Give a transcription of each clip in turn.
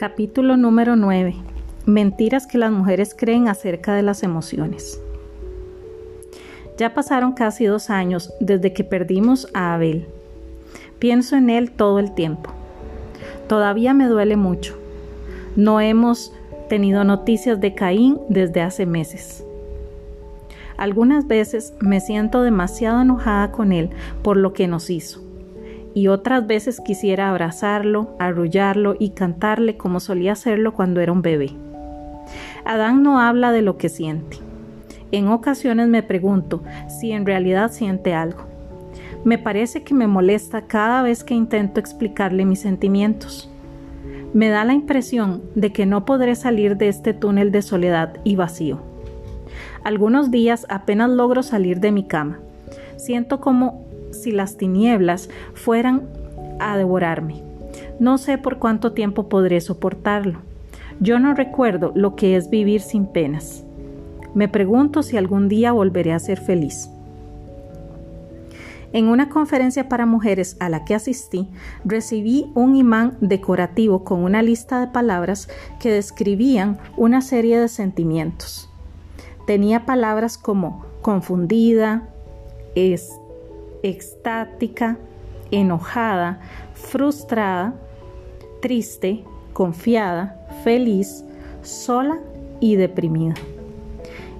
Capítulo número 9. Mentiras que las mujeres creen acerca de las emociones. Ya pasaron casi dos años desde que perdimos a Abel. Pienso en él todo el tiempo. Todavía me duele mucho. No hemos tenido noticias de Caín desde hace meses. Algunas veces me siento demasiado enojada con él por lo que nos hizo y otras veces quisiera abrazarlo, arrullarlo y cantarle como solía hacerlo cuando era un bebé. Adán no habla de lo que siente. En ocasiones me pregunto si en realidad siente algo. Me parece que me molesta cada vez que intento explicarle mis sentimientos. Me da la impresión de que no podré salir de este túnel de soledad y vacío. Algunos días apenas logro salir de mi cama. Siento como si las tinieblas fueran a devorarme. No sé por cuánto tiempo podré soportarlo. Yo no recuerdo lo que es vivir sin penas. Me pregunto si algún día volveré a ser feliz. En una conferencia para mujeres a la que asistí, recibí un imán decorativo con una lista de palabras que describían una serie de sentimientos. Tenía palabras como confundida, es, extática, enojada, frustrada, triste, confiada, feliz, sola y deprimida.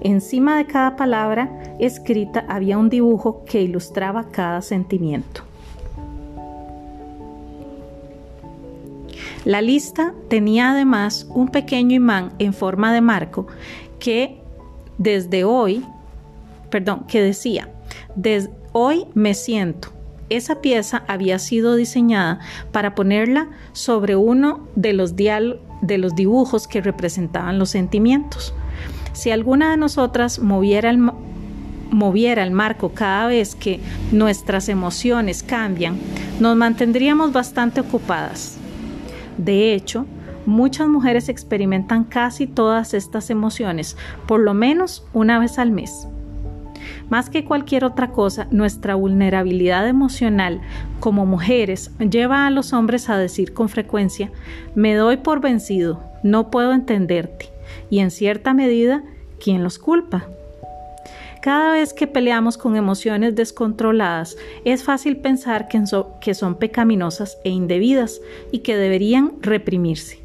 Encima de cada palabra escrita había un dibujo que ilustraba cada sentimiento. La lista tenía además un pequeño imán en forma de marco que desde hoy, perdón, que decía, desde Hoy me siento. Esa pieza había sido diseñada para ponerla sobre uno de los, de los dibujos que representaban los sentimientos. Si alguna de nosotras moviera el, moviera el marco cada vez que nuestras emociones cambian, nos mantendríamos bastante ocupadas. De hecho, muchas mujeres experimentan casi todas estas emociones, por lo menos una vez al mes. Más que cualquier otra cosa, nuestra vulnerabilidad emocional como mujeres lleva a los hombres a decir con frecuencia, me doy por vencido, no puedo entenderte. Y en cierta medida, ¿quién los culpa? Cada vez que peleamos con emociones descontroladas, es fácil pensar que, son pecaminosas e indebidas y que deberían reprimirse.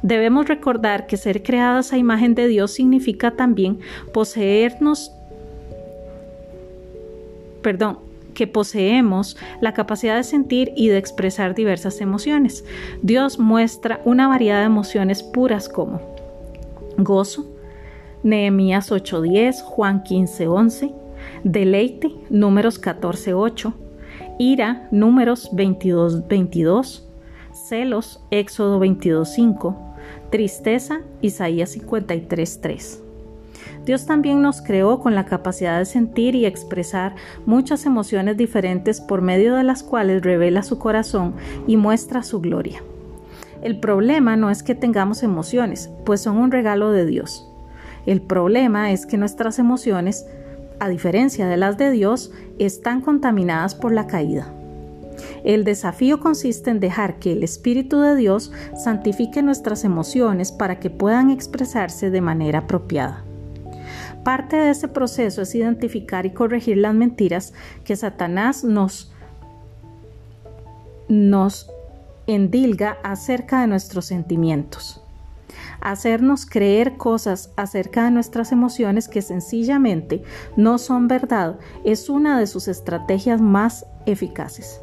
Debemos recordar que ser creadas a imagen de Dios significa también poseernos perdón, que poseemos la capacidad de sentir y de expresar diversas emociones. Dios muestra una variedad de emociones puras como gozo, Nehemías 8:10, Juan 15:11, deleite, números 14:8, ira, números 22:22, celos, Éxodo 22:5, tristeza, Isaías 53:3. Dios también nos creó con la capacidad de sentir y expresar muchas emociones diferentes por medio de las cuales revela su corazón y muestra su gloria. El problema no es que tengamos emociones, pues son un regalo de Dios. El problema es que nuestras emociones, a diferencia de las de Dios, están contaminadas por la caída. El desafío consiste en dejar que el Espíritu de Dios santifique nuestras emociones para que puedan expresarse de manera apropiada. Parte de ese proceso es identificar y corregir las mentiras que Satanás nos, endilga acerca de nuestros sentimientos. Hacernos creer cosas acerca de nuestras emociones que sencillamente no son verdad es una de sus estrategias más eficaces.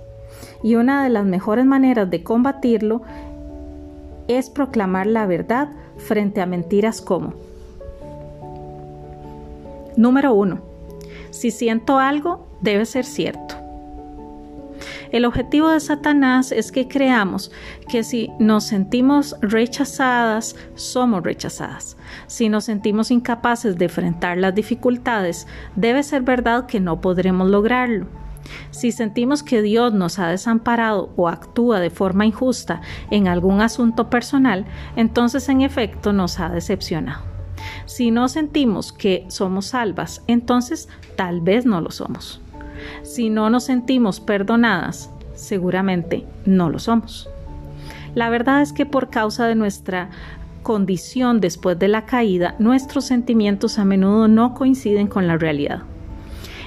Y una de las mejores maneras de combatirlo es proclamar la verdad frente a mentiras como Número 1. Si siento algo, debe ser cierto. El objetivo de Satanás es que creamos que si nos sentimos rechazadas, somos rechazadas. Si nos sentimos incapaces de enfrentar las dificultades, debe ser verdad que no podremos lograrlo. Si sentimos que Dios nos ha desamparado o actúa de forma injusta en algún asunto personal, entonces en efecto nos ha decepcionado. Si no sentimos que somos salvas, entonces tal vez no lo somos. Si no nos sentimos perdonadas, seguramente no lo somos. La verdad es que por causa de nuestra condición después de la caída, nuestros sentimientos a menudo no coinciden con la realidad.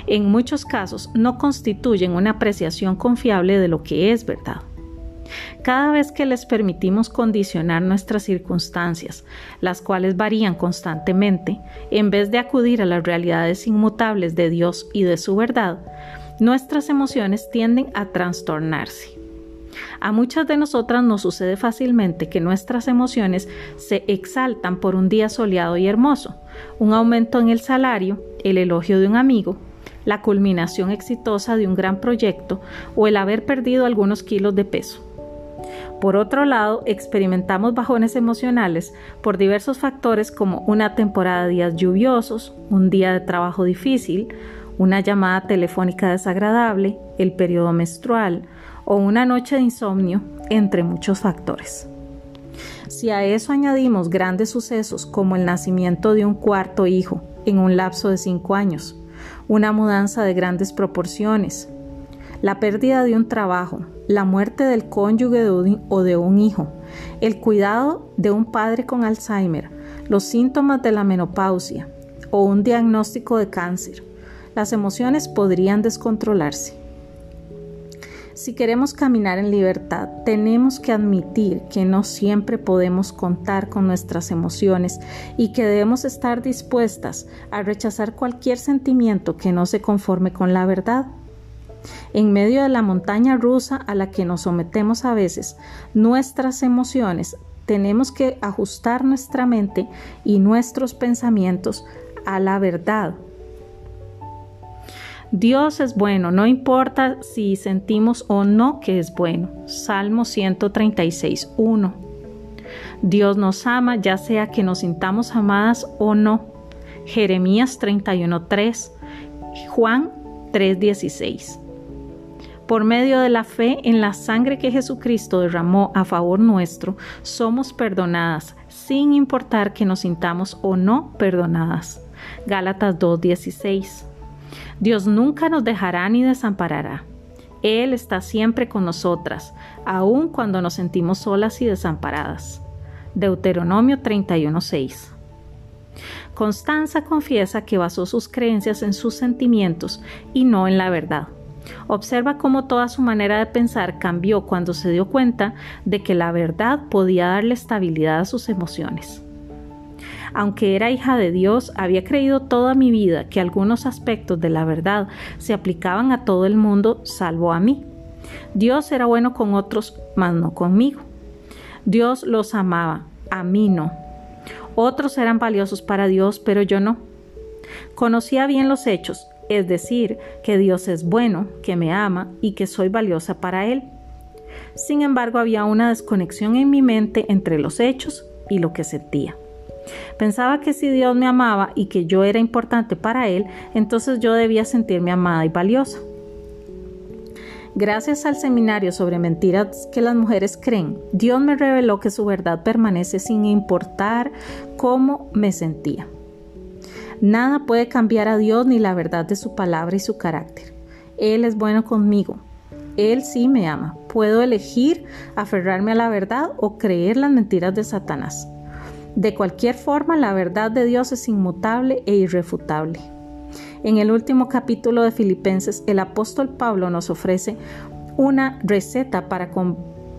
En muchos casos no constituyen una apreciación confiable de lo que es verdad. Cada vez que les permitimos condicionar nuestras circunstancias, las cuales varían constantemente, en vez de acudir a las realidades inmutables de Dios y de su verdad, nuestras emociones tienden a trastornarse. A muchas de nosotras nos sucede fácilmente que nuestras emociones se exaltan por un día soleado y hermoso, un aumento en el salario, el elogio de un amigo, la culminación exitosa de un gran proyecto o el haber perdido algunos kilos de peso. Por otro lado, experimentamos bajones emocionales por diversos factores como una temporada de días lluviosos, un día de trabajo difícil, una llamada telefónica desagradable, el periodo menstrual o una noche de insomnio, entre muchos factores. Si a eso añadimos grandes sucesos como el nacimiento de un cuarto hijo en un lapso de cinco años, una mudanza de grandes proporciones, la pérdida de un trabajo, la muerte del cónyuge o de un hijo, el cuidado de un padre con Alzheimer, los síntomas de la menopausia o un diagnóstico de cáncer, las emociones podrían descontrolarse. Si queremos caminar en libertad, tenemos que admitir que no siempre podemos contar con nuestras emociones y que debemos estar dispuestas a rechazar cualquier sentimiento que no se conforme con la verdad. En medio de la montaña rusa a la que nos sometemos a veces, nuestras emociones tenemos que ajustar nuestra mente y nuestros pensamientos a la verdad Dios es bueno, no importa si sentimos o no que es bueno. Salmo 136, 1. Dios nos ama ya sea que nos sintamos amadas o no. Jeremías 31, 3. Juan 3, 16. Por medio de la fe en la sangre que Jesucristo derramó a favor nuestro, somos perdonadas, sin importar que nos sintamos o no perdonadas. Gálatas 2.16 Dios nunca nos dejará ni desamparará. Él está siempre con nosotras, aun cuando nos sentimos solas y desamparadas. Deuteronomio 31:6. Constanza confiesa que basó sus creencias en sus sentimientos y no en la verdad. Observa cómo toda su manera de pensar cambió cuando se dio cuenta de que la verdad podía darle estabilidad a sus emociones. Aunque era hija de Dios, había creído toda mi vida que algunos aspectos de la verdad se aplicaban a todo el mundo salvo a mí. Dios era bueno con otros, mas no conmigo. Dios los amaba, a mí no. Otros eran valiosos para Dios, pero yo no. Conocía bien los hechos, es decir, que Dios es bueno, que me ama y que soy valiosa para Él. Sin embargo, había una desconexión en mi mente entre los hechos y lo que sentía. Pensaba que si Dios me amaba y que yo era importante para Él, entonces yo debía sentirme amada y valiosa. Gracias al seminario sobre mentiras que las mujeres creen, Dios me reveló que su verdad permanece sin importar cómo me sentía. Nada puede cambiar a Dios ni la verdad de su palabra y su carácter. Él es bueno conmigo. Él sí me ama. Puedo elegir aferrarme a la verdad o creer las mentiras de Satanás. De cualquier forma, la verdad de Dios es inmutable e irrefutable. En el último capítulo de Filipenses, el apóstol Pablo nos ofrece una receta para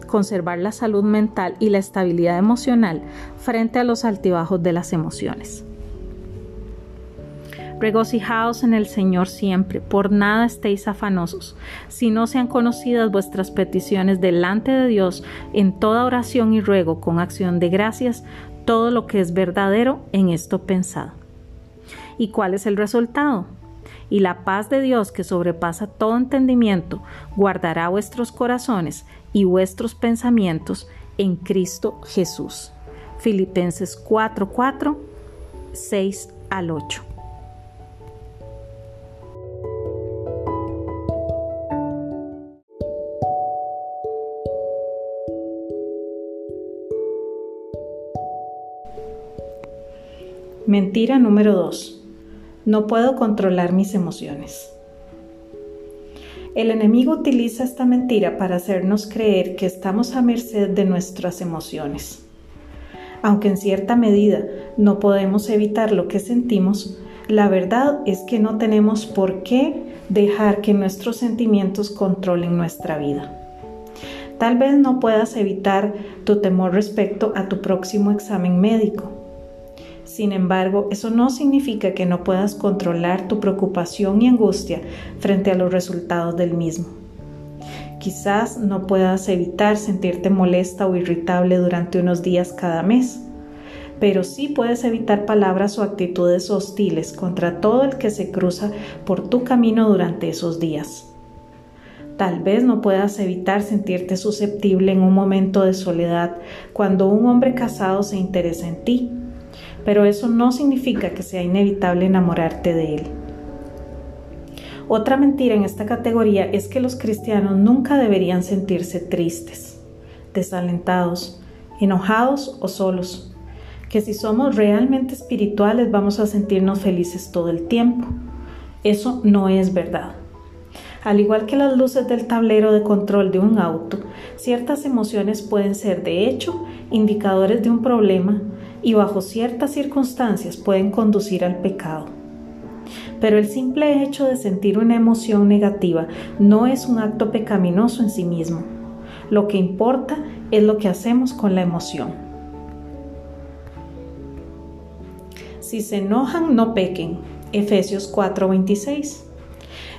conservar la salud mental y la estabilidad emocional frente a los altibajos de las emociones. Regocijaos en el Señor siempre, por nada estéis afanosos, si no sean conocidas vuestras peticiones delante de Dios en toda oración y ruego con acción de gracias todo lo que es verdadero en esto pensado. ¿Y cuál es el resultado? Y la paz de Dios que sobrepasa todo entendimiento guardará vuestros corazones y vuestros pensamientos en Cristo Jesús. Filipenses 4:4, 6 al 8. Mentira número 2. No puedo controlar mis emociones. El enemigo utiliza esta mentira para hacernos creer que estamos a merced de nuestras emociones. Aunque en cierta medida no podemos evitar lo que sentimos, la verdad es que no tenemos por qué dejar que nuestros sentimientos controlen nuestra vida. Tal vez no puedas evitar tu temor respecto a tu próximo examen médico. Sin embargo, eso no significa que no puedas controlar tu preocupación y angustia frente a los resultados del mismo. Quizás no puedas evitar sentirte molesta o irritable durante unos días cada mes, pero sí puedes evitar palabras o actitudes hostiles contra todo el que se cruza por tu camino durante esos días. Tal vez no puedas evitar sentirte susceptible en un momento de soledad cuando un hombre casado se interesa en ti, pero eso no significa que sea inevitable enamorarte de él. Otra mentira en esta categoría es que los cristianos nunca deberían sentirse tristes, desalentados, enojados o solos, que si somos realmente espirituales vamos a sentirnos felices todo el tiempo. Eso no es verdad. Al igual que las luces del tablero de control de un auto, ciertas emociones pueden ser de hecho indicadores de un problema y bajo ciertas circunstancias pueden conducir al pecado. Pero el simple hecho de sentir una emoción negativa no es un acto pecaminoso en sí mismo. Lo que importa es lo que hacemos con la emoción. Si se enojan, no pequen. Efesios 4:26.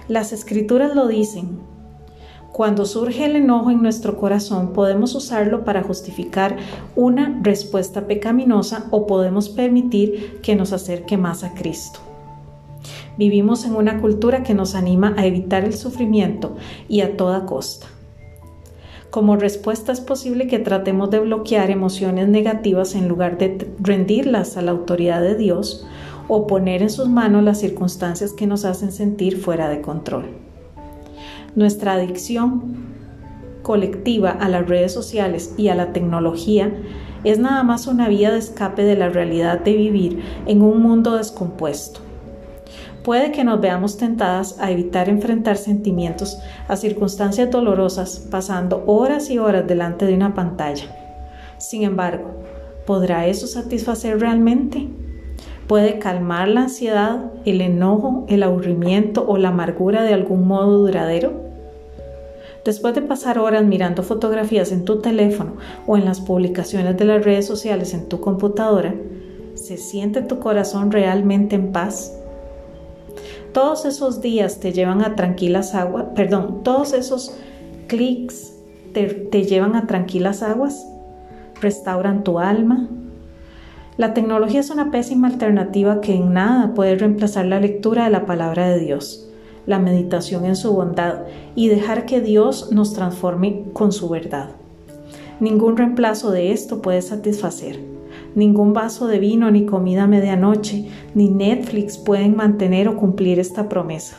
Las escrituras lo dicen. Cuando surge el enojo en nuestro corazón, podemos usarlo para justificar una respuesta pecaminosa o podemos permitir que nos acerque más a Cristo. Vivimos en una cultura que nos anima a evitar el sufrimiento y a toda costa. Como respuesta es posible que tratemos de bloquear emociones negativas en lugar de rendirlas a la autoridad de Dios o poner en sus manos las circunstancias que nos hacen sentir fuera de control. Nuestra adicción colectiva a las redes sociales y a la tecnología es nada más una vía de escape de la realidad de vivir en un mundo descompuesto puede que nos veamos tentadas a evitar enfrentar sentimientos a circunstancias dolorosas pasando horas y horas delante de una pantalla. Sin embargo, ¿podrá eso satisfacer realmente? ¿Puede calmar la ansiedad, el enojo, el aburrimiento o la amargura de algún modo duradero? Después de pasar horas mirando fotografías en tu teléfono o en las publicaciones de las redes sociales en tu computadora, ¿se siente tu corazón realmente en paz? todos esos días te llevan a tranquilas aguas, perdón, todos esos clics te, te llevan a tranquilas aguas, restauran tu alma. La tecnología es una pésima alternativa que en nada puede reemplazar la lectura de la palabra de Dios, la meditación en su bondad y dejar que Dios nos transforme con su verdad. Ningún reemplazo de esto puede satisfacer. Ningún vaso de vino, ni comida medianoche, ni Netflix pueden mantener o cumplir esta promesa.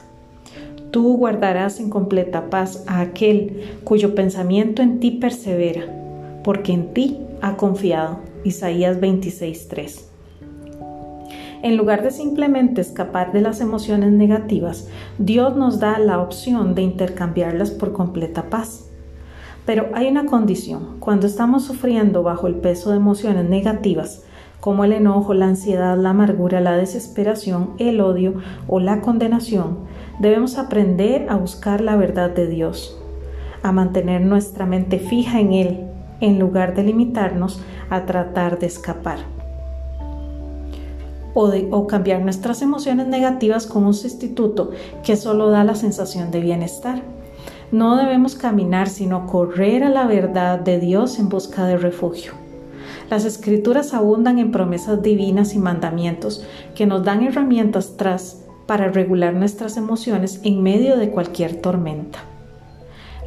Tú guardarás en completa paz a aquel cuyo pensamiento en ti persevera, porque en ti ha confiado. Isaías 26:3. En lugar de simplemente escapar de las emociones negativas, Dios nos da la opción de intercambiarlas por completa paz. Pero hay una condición. Cuando estamos sufriendo bajo el peso de emociones negativas, como el enojo, la ansiedad, la amargura, la desesperación, el odio o la condenación, debemos aprender a buscar la verdad de Dios, a mantener nuestra mente fija en Él, en lugar de limitarnos a tratar de escapar. O, cambiar nuestras emociones negativas con un sustituto que solo da la sensación de bienestar. No debemos caminar, sino correr a la verdad de Dios en busca de refugio. Las escrituras abundan en promesas divinas y mandamientos que nos dan herramientas tras para regular nuestras emociones en medio de cualquier tormenta.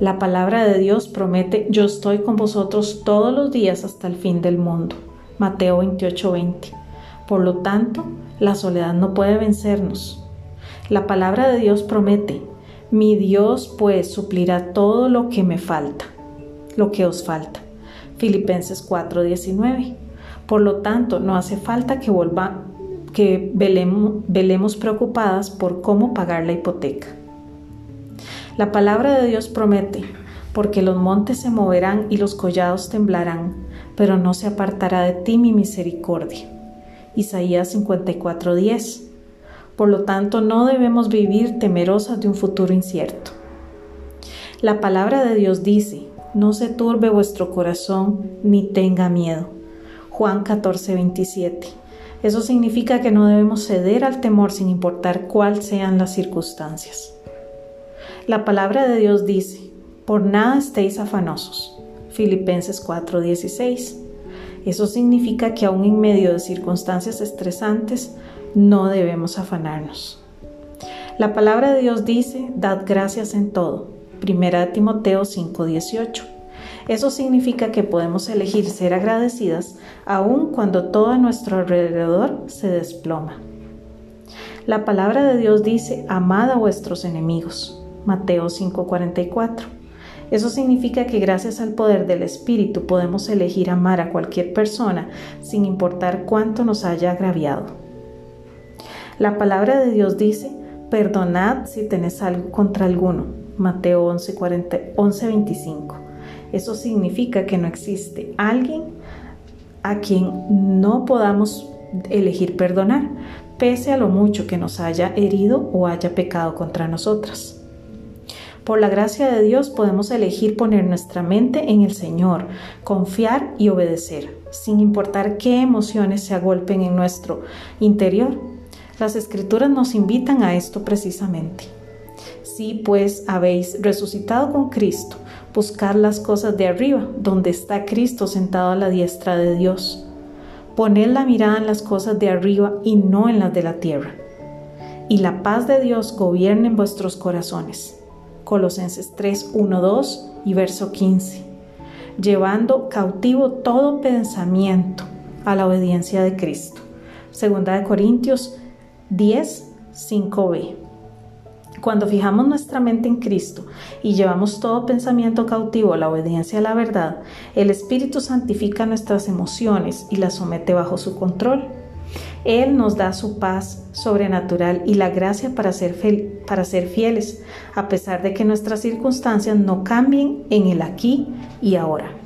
La palabra de Dios promete, yo estoy con vosotros todos los días hasta el fin del mundo. Mateo 28:20. Por lo tanto, la soledad no puede vencernos. La palabra de Dios promete, mi Dios pues suplirá todo lo que me falta, lo que os falta. Filipenses 4:19. Por lo tanto, no hace falta que volva, que velemos, velemos preocupadas por cómo pagar la hipoteca. La palabra de Dios promete, porque los montes se moverán y los collados temblarán, pero no se apartará de ti mi misericordia. Isaías 54:10. Por lo tanto, no debemos vivir temerosas de un futuro incierto. La palabra de Dios dice, no se turbe vuestro corazón ni tenga miedo. Juan 14:27. Eso significa que no debemos ceder al temor sin importar cuáles sean las circunstancias. La palabra de Dios dice, por nada estéis afanosos. Filipenses 4:16. Eso significa que aún en medio de circunstancias estresantes no debemos afanarnos. La palabra de Dios dice, dad gracias en todo. Primera Timoteo 5:18. Eso significa que podemos elegir ser agradecidas aun cuando todo a nuestro alrededor se desploma. La palabra de Dios dice, amad a vuestros enemigos. Mateo 5:44. Eso significa que gracias al poder del Espíritu podemos elegir amar a cualquier persona sin importar cuánto nos haya agraviado. La palabra de Dios dice, perdonad si tenés algo contra alguno. Mateo 11:25. Eso significa que no existe alguien a quien no podamos elegir perdonar, pese a lo mucho que nos haya herido o haya pecado contra nosotras. Por la gracia de Dios podemos elegir poner nuestra mente en el Señor, confiar y obedecer, sin importar qué emociones se agolpen en nuestro interior. Las escrituras nos invitan a esto precisamente. Si pues habéis resucitado con Cristo, buscad las cosas de arriba, donde está Cristo sentado a la diestra de Dios. Poned la mirada en las cosas de arriba y no en las de la tierra. Y la paz de Dios gobierne en vuestros corazones Colosenses 3, 1, 2 y verso 15, llevando cautivo todo pensamiento a la obediencia de Cristo. Segunda de Corintios 10, 5b. Cuando fijamos nuestra mente en Cristo y llevamos todo pensamiento cautivo a la obediencia a la verdad, el Espíritu santifica nuestras emociones y las somete bajo su control. Él nos da su paz sobrenatural y la gracia para ser, para ser fieles, a pesar de que nuestras circunstancias no cambien en el aquí y ahora.